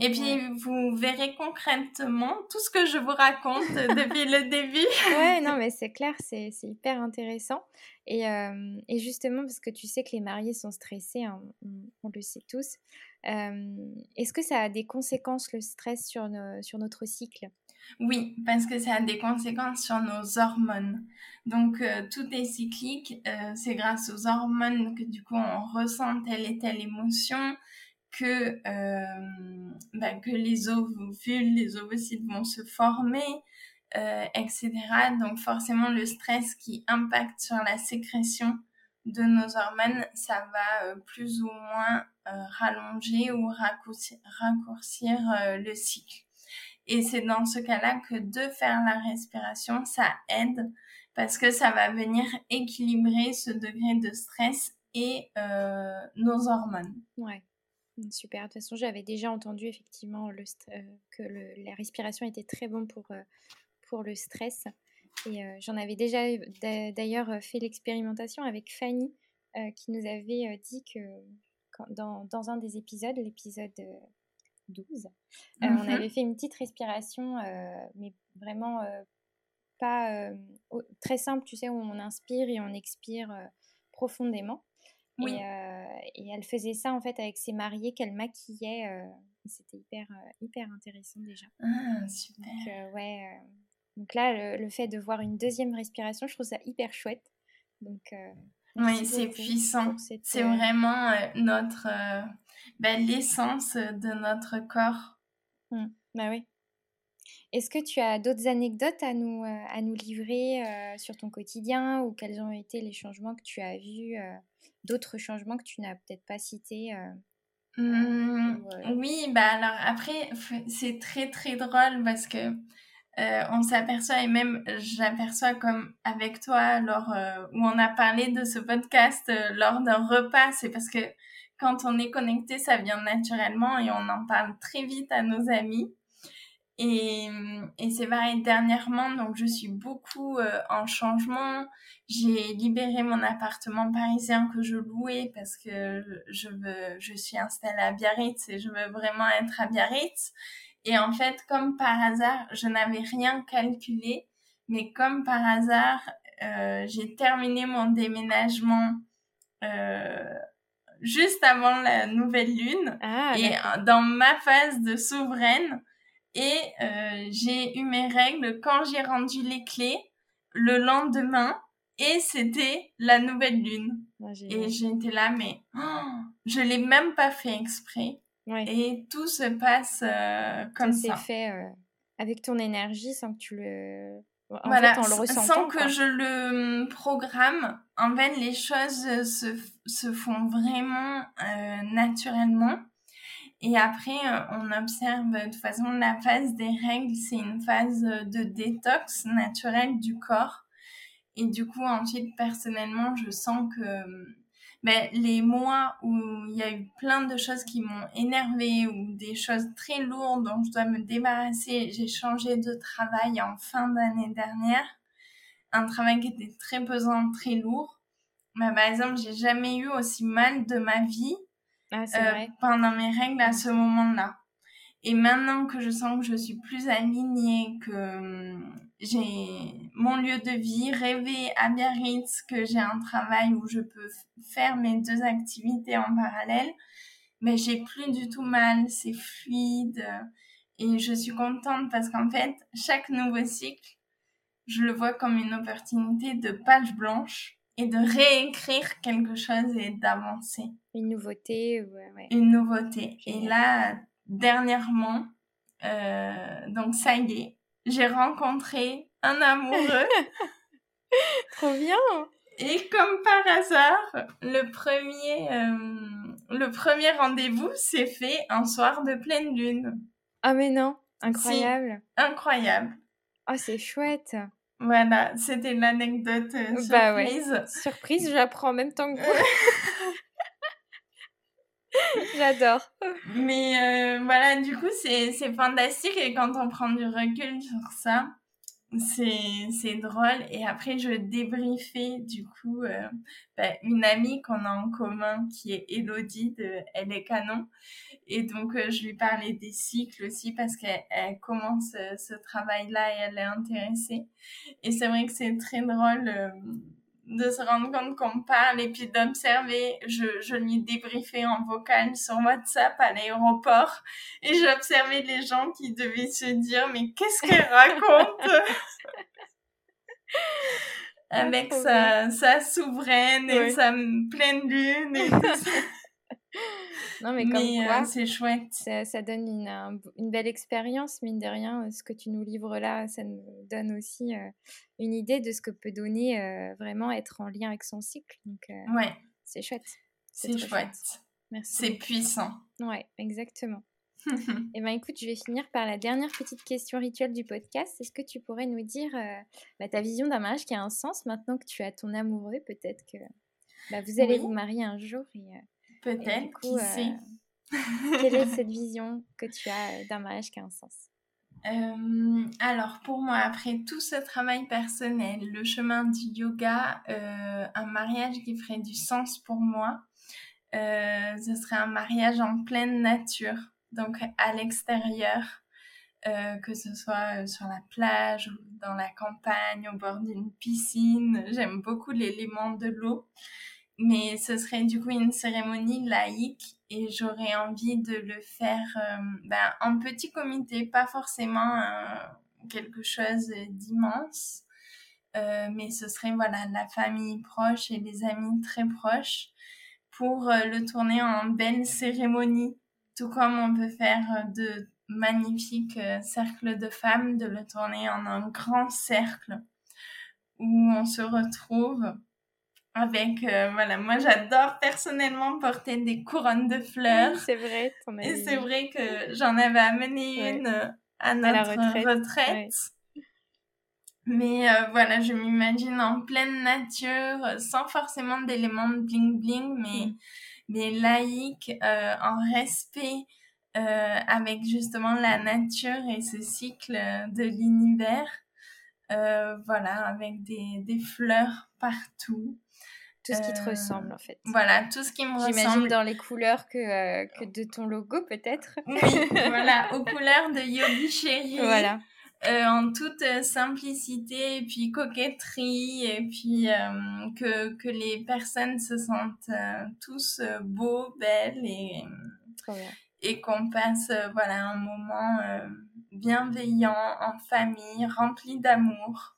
Et puis, vous verrez concrètement tout ce que je vous raconte *laughs* depuis le début. ouais, non, mais c'est clair, c'est hyper intéressant. Et, euh, et, justement, parce que tu sais que les mariés sont stressés, hein, on, le sait tous. Euh, est-ce que ça a des conséquences, le stress, sur, sur notre cycle? Oui, parce que ça a des conséquences sur nos hormones. Donc, euh, tout est cyclique. c'est grâce aux hormones que du coup on ressent telle et telle émotion, que, euh, bah, que les ovules, les ovocytes vont se former, euh, etc. Donc forcément, le stress qui impacte sur la sécrétion de nos hormones, ça va euh, plus ou moins rallonger ou raccourcir, raccourcir le cycle. Et c'est dans ce cas-là que de faire la respiration, ça aide parce que ça va venir équilibrer ce degré de stress et nos hormones. Ouais. Super. De toute façon, j'avais déjà entendu effectivement le, euh, que la respiration était très bon pour, euh, pour le stress. Et euh, j'en avais déjà d'ailleurs fait l'expérimentation avec Fanny qui nous avait dit que dans, dans, un des épisodes, l'épisode 12, on mmh avait fait une petite respiration, mais vraiment pas très simple, tu sais, où on inspire et on expire profondément. Euh, et, elle faisait ça en fait avec ses mariés qu'elle maquillait. Euh, c'était hyper, hyper intéressant déjà. Ah, super. Donc, ouais, donc là, le, fait de voir une deuxième respiration, je trouve ça hyper chouette. Donc, oui, c'est puissant. C'est vraiment notre, ben, l'essence de notre corps. Mmh. Bah oui. Est-ce que tu as d'autres anecdotes à nous, à nous livrer sur ton quotidien ou quels ont été les changements que tu as vus d'autres changements que tu n'as peut-être pas cités euh, mmh, euh, Oui, bah alors après, c'est très très drôle parce que euh, on s'aperçoit et même j'aperçois comme avec toi lors où on a parlé de ce podcast lors d'un repas, c'est parce que quand on est connecté, ça vient naturellement et on en parle très vite à nos amis. Et, et c'est pareil dernièrement, donc je suis beaucoup euh, en changement. J'ai libéré mon appartement parisien que je louais parce que je veux, je suis installée à Biarritz et je veux vraiment être à Biarritz. Et en fait, comme par hasard, je n'avais rien calculé, mais comme par hasard, euh, j'ai terminé mon déménagement euh, juste avant la nouvelle lune. Ah, et dans ma phase de souveraine, et euh, j'ai eu mes règles quand j'ai rendu les clés le lendemain et c'était la nouvelle lune. Ah, et j'étais là, mais oh, je l'ai même pas fait exprès. Et tout se passe euh, comme ça. C'est fait euh, avec ton énergie sans que tu le. En voilà, fait, le sans que je le hum, programme, en fait, les choses se, se font vraiment naturellement. Et après, on observe, de toute façon, la phase des règles, c'est une phase de détox naturelle du corps. Et du coup, ensuite, personnellement, je sens que ben, les mois où il y a eu plein de choses qui m'ont énervé ou des choses très lourdes dont je dois me débarrasser, j'ai changé de travail en fin d'année dernière. Un travail qui était très pesant, très lourd. Ben, par exemple, j'ai jamais eu aussi mal de ma vie ah, euh, pendant mes règles à ce moment-là. Et maintenant que je sens que je suis plus alignée, que hum, j'ai mon lieu de vie, rêver à Biarritz, que j'ai un travail où je peux faire mes deux activités en parallèle, mais j'ai plus du tout mal, c'est fluide et je suis contente parce qu'en fait, chaque nouveau cycle, je le vois comme une opportunité de page blanche et de réécrire quelque chose et d'avancer. Une nouveauté, ouais, Une nouveauté. Et là, dernièrement, euh, donc ça y est, j'ai rencontré un amoureux. *laughs* Trop bien. Et comme par hasard, le premier, euh, le premier rendez-vous s'est fait un soir de pleine lune. Ah mais non, incroyable. incroyable. Oh, c'est chouette. Voilà, c'était l'anecdote euh, bah surprise. Surprise, j'apprends en même temps que vous. *laughs* J'adore. Mais euh, voilà, du coup, c'est fantastique et quand on prend du recul sur ça, c'est drôle. Et après, je débriefais du coup euh, bah, une amie qu'on a en commun qui est Elodie de Elle est canon. Et donc, euh, je lui parlais des cycles aussi parce qu'elle commence ce travail-là et elle est intéressée. Et c'est vrai que c'est très drôle de se rendre compte qu'on parle et puis d'observer. Je, je lui débriefais en vocal sur WhatsApp à l'aéroport et j'observais les gens qui devaient se dire mais qu'est-ce qu'elle *laughs* raconte? Avec sa, sa souveraine et sa pleine lune et *laughs* tout ça. Non, mais comme euh, c'est chouette. Ça, donne une, une belle expérience, mine de rien. Ce que tu nous livres là, ça nous donne aussi euh, une idée de ce que peut donner euh, vraiment être en lien avec son cycle. Donc, ouais. C'est chouette. C'est chouette. Merci. C'est puissant. Ouais, exactement. et *laughs* eh ben écoute, je vais finir par la dernière petite question rituelle du podcast. Est-ce que tu pourrais nous dire bah, ta vision d'un mariage qui a un sens maintenant que tu as ton amoureux Peut-être que bah, vous allez vous marier un jour et Peut-être, qui sait? Euh, *laughs* quelle est cette vision que tu as euh, d'un mariage qui a un sens? Euh, alors pour moi, après tout ce travail personnel, le chemin du yoga, un mariage qui ferait du sens pour moi, ce serait un mariage en pleine nature, donc à l'extérieur, que ce soit sur la plage ou dans la campagne, au bord d'une piscine. J'aime beaucoup l'élément de l'eau mais ce serait du coup une cérémonie laïque et j'aurais envie de le faire euh, ben, en petit comité, pas forcément euh, quelque chose d'immense, euh, mais ce serait voilà la famille proche et les amis très proches pour le tourner en belle cérémonie, tout comme on peut faire de magnifiques cercles de femmes, de le tourner en un grand cercle où on se retrouve avec euh, voilà moi j'adore personnellement porter des couronnes de fleurs. C'est vrai et c'est vrai que j'en avais amené une euh, à notre retraite, mais euh, voilà je m'imagine en pleine nature sans forcément d'éléments de bling bling mais mm. mais laïque en respect avec justement la nature et ce cycle de l'univers. Voilà avec des, des fleurs partout tout ce qui te ressemble en fait. Voilà, tout ce qui me ressemble. J'imagine dans les couleurs que, euh, que de ton logo peut-être. Oui, voilà, aux couleurs de Yogi Chéri. Voilà. Euh, en toute euh, simplicité et puis coquetterie et puis que, que les personnes se sentent tous beaux, belles et, et qu'on passe voilà, un moment bienveillant en famille, rempli d'amour.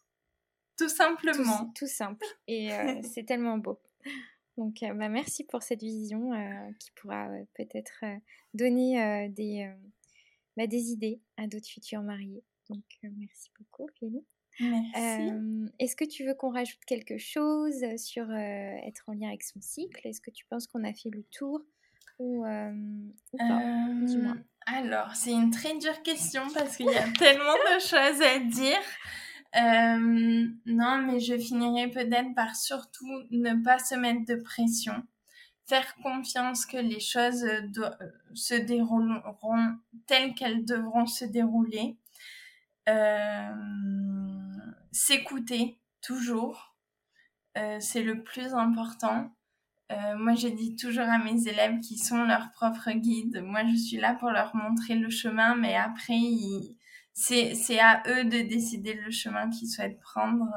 Tout simplement. Tout, simple. *laughs* Et euh, *laughs* c'est tellement beau. Donc, euh, bah, merci pour cette vision euh, qui pourra peut-être donner des, bah, des idées à d'autres futurs mariés. Donc, merci beaucoup, Ophélie. Merci. Est-ce que tu veux qu'on rajoute quelque chose sur être en lien avec son cycle? Est-ce que tu penses qu'on a fait le tour ou, euh, Dis-moi. Alors, c'est une très dure question parce qu'il y a *laughs* tellement de choses à dire. Non, mais je finirai peut-être par surtout ne pas se mettre de pression faire confiance que les choses se dérouleront telles qu'elles devront se dérouler, euh, s'écouter toujours, euh, c'est le plus important. Euh, moi, je dis toujours à mes élèves qui sont leurs propres guides. Moi, je suis là pour leur montrer le chemin, mais après, c'est à eux de décider le chemin qu'ils souhaitent prendre.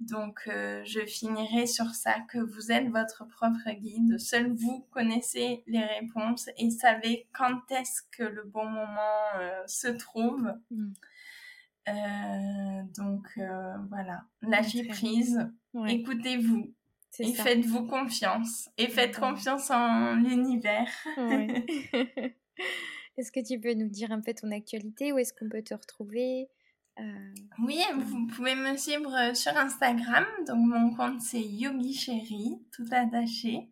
Donc, euh, je finirai sur ça, que vous êtes votre propre guide. Seul vous connaissez les réponses et savez quand est-ce que le bon moment euh, se trouve. Mm. Euh, donc, voilà, lâchez prise, écoutez-vous et faites-vous confiance. Et faites confiance en l'univers. *laughs* *laughs* est-ce que tu peux nous dire un peu ton actualité? Où est-ce qu'on peut te retrouver? Euh, oui, vous pouvez me suivre euh, sur Instagram. Donc mon compte c'est Yogi Chéri, tout attaché.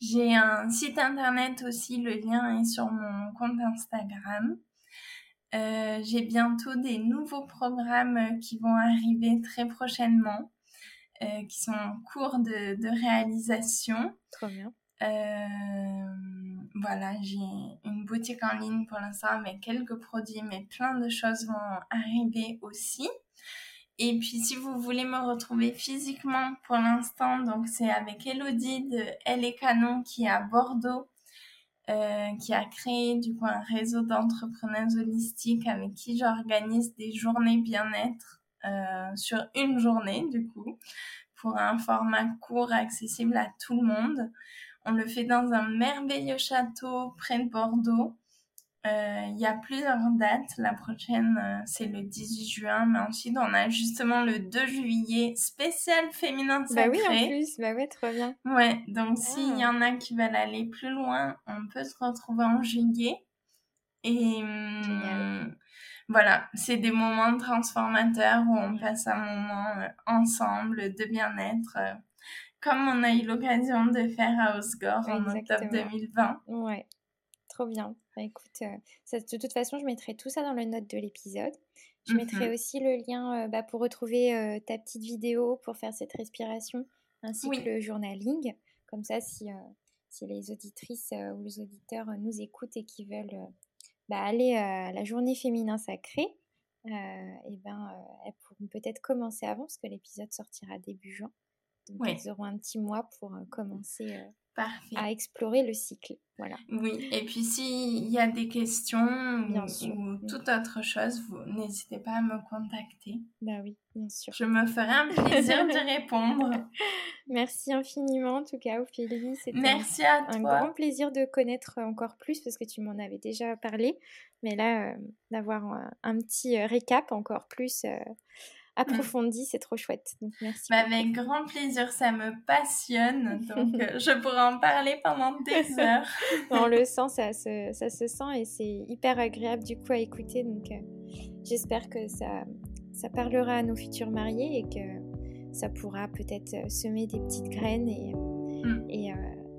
J'ai un site internet aussi, le lien est sur mon compte Instagram. Euh, j'ai bientôt des nouveaux programmes qui vont arriver très prochainement, qui sont en cours de, de réalisation. Trop bien. Voilà, j'ai une boutique en ligne pour l'instant avec quelques produits, mais plein de choses vont arriver aussi. Et puis si vous voulez me retrouver physiquement pour l'instant, donc c'est avec Elodie de Elle et Canon qui est à Bordeaux, euh, qui a créé du coup un réseau d'entrepreneurs holistiques avec qui j'organise des journées bien-être euh, sur une journée du coup pour un format court accessible à tout le monde. On le fait dans un merveilleux château près de Bordeaux. Euh, il y a plusieurs dates. La prochaine, euh, c'est le 18 juin, mais ensuite, on a justement le 2 juillet, spécial féminin sacré. Bah oui, en plus, bah ouais, trop bien. Ouais, donc s'il y ah. en a qui veulent aller plus loin, on peut se retrouver en juillet. Et hum, voilà, c'est des moments transformateurs où on passe un moment euh, ensemble de bien-être comme on a eu l'occasion de faire à Osgore en octobre 2020. Ouais, trop bien. Bah, écoute, euh, de toute façon, je mettrai tout ça dans le note de l'épisode. Je mettrai mhm. aussi le lien euh, bah, pour retrouver euh, ta petite vidéo pour faire cette respiration, ainsi que le journaling. Comme ça, si, si les auditrices ou les auditeurs nous écoutent et qui veulent bah, aller à la journée féminin sacrée, et eh ben, elles pourront peut-être commencer avant, parce que l'épisode sortira début juin. Donc, ils auront un petit mois pour euh, commencer euh, à explorer le cycle. Voilà. Oui, et puis s'il y a des questions ou, toute autre chose, vous n'hésitez pas à me contacter. Bah oui, bien sûr. Je me ferai un plaisir de *laughs* répondre. Merci infiniment en tout cas, Ophélie. C'était Merci à un, grand plaisir de connaître encore plus parce que tu m'en avais déjà parlé. Mais là, euh, d'avoir un, petit récap encore plus approfondie, c'est trop chouette. Donc merci. Bah, avec grand plaisir, ça me passionne. Donc *laughs* euh, je pourrais en parler pendant des *laughs* heures. On le *laughs* sent, ça se, ça se sent et c'est hyper agréable du coup à écouter. Donc euh, j'espère que ça, ça parlera à nos futurs mariés et que ça pourra peut-être euh, semer des petites graines et, mm. et,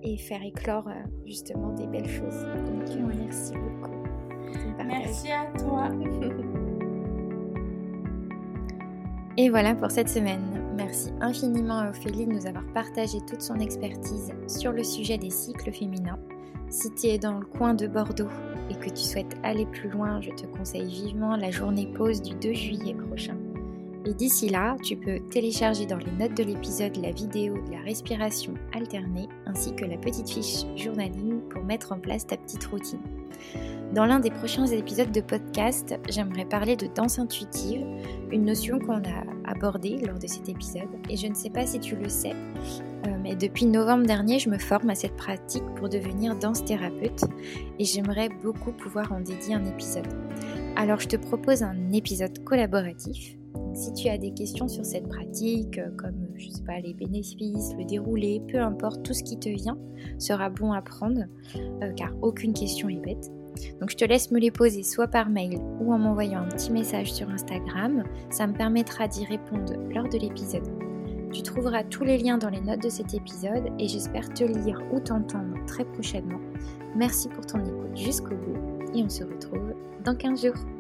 et, faire éclore justement des belles choses. Donc merci beaucoup. Merci à toi. Et voilà pour cette semaine. Merci infiniment à Ophélie de nous avoir partagé toute son expertise sur le sujet des cycles féminins. Si tu es dans le coin de Bordeaux et que tu souhaites aller plus loin, je te conseille vivement la journée pause du 2 juillet prochain. Et d'ici là, tu peux télécharger dans les notes de l'épisode la vidéo de la respiration alternée ainsi que la petite fiche journaling pour mettre en place ta petite routine. Dans l'un des prochains épisodes de podcast, j'aimerais parler de danse intuitive, une notion qu'on a abordée lors de cet épisode. Et je ne sais pas si tu le sais, euh, mais depuis novembre dernier, je me forme à cette pratique pour devenir danse thérapeute et j'aimerais beaucoup pouvoir en dédier un épisode. Alors je te propose un épisode collaboratif. Si tu as des questions sur cette pratique, euh, comme je sais pas les bénéfices, le déroulé, peu importe, tout ce qui te vient sera bon à prendre, euh, car aucune question est bête. Donc je te laisse me les poser soit par mail ou en m'envoyant un petit message sur Instagram. Ça me permettra d'y répondre lors de l'épisode. Tu trouveras tous les liens dans les notes de cet épisode et j'espère te lire ou t'entendre très prochainement. Merci pour ton écoute jusqu'au bout et on se retrouve dans 15 jours.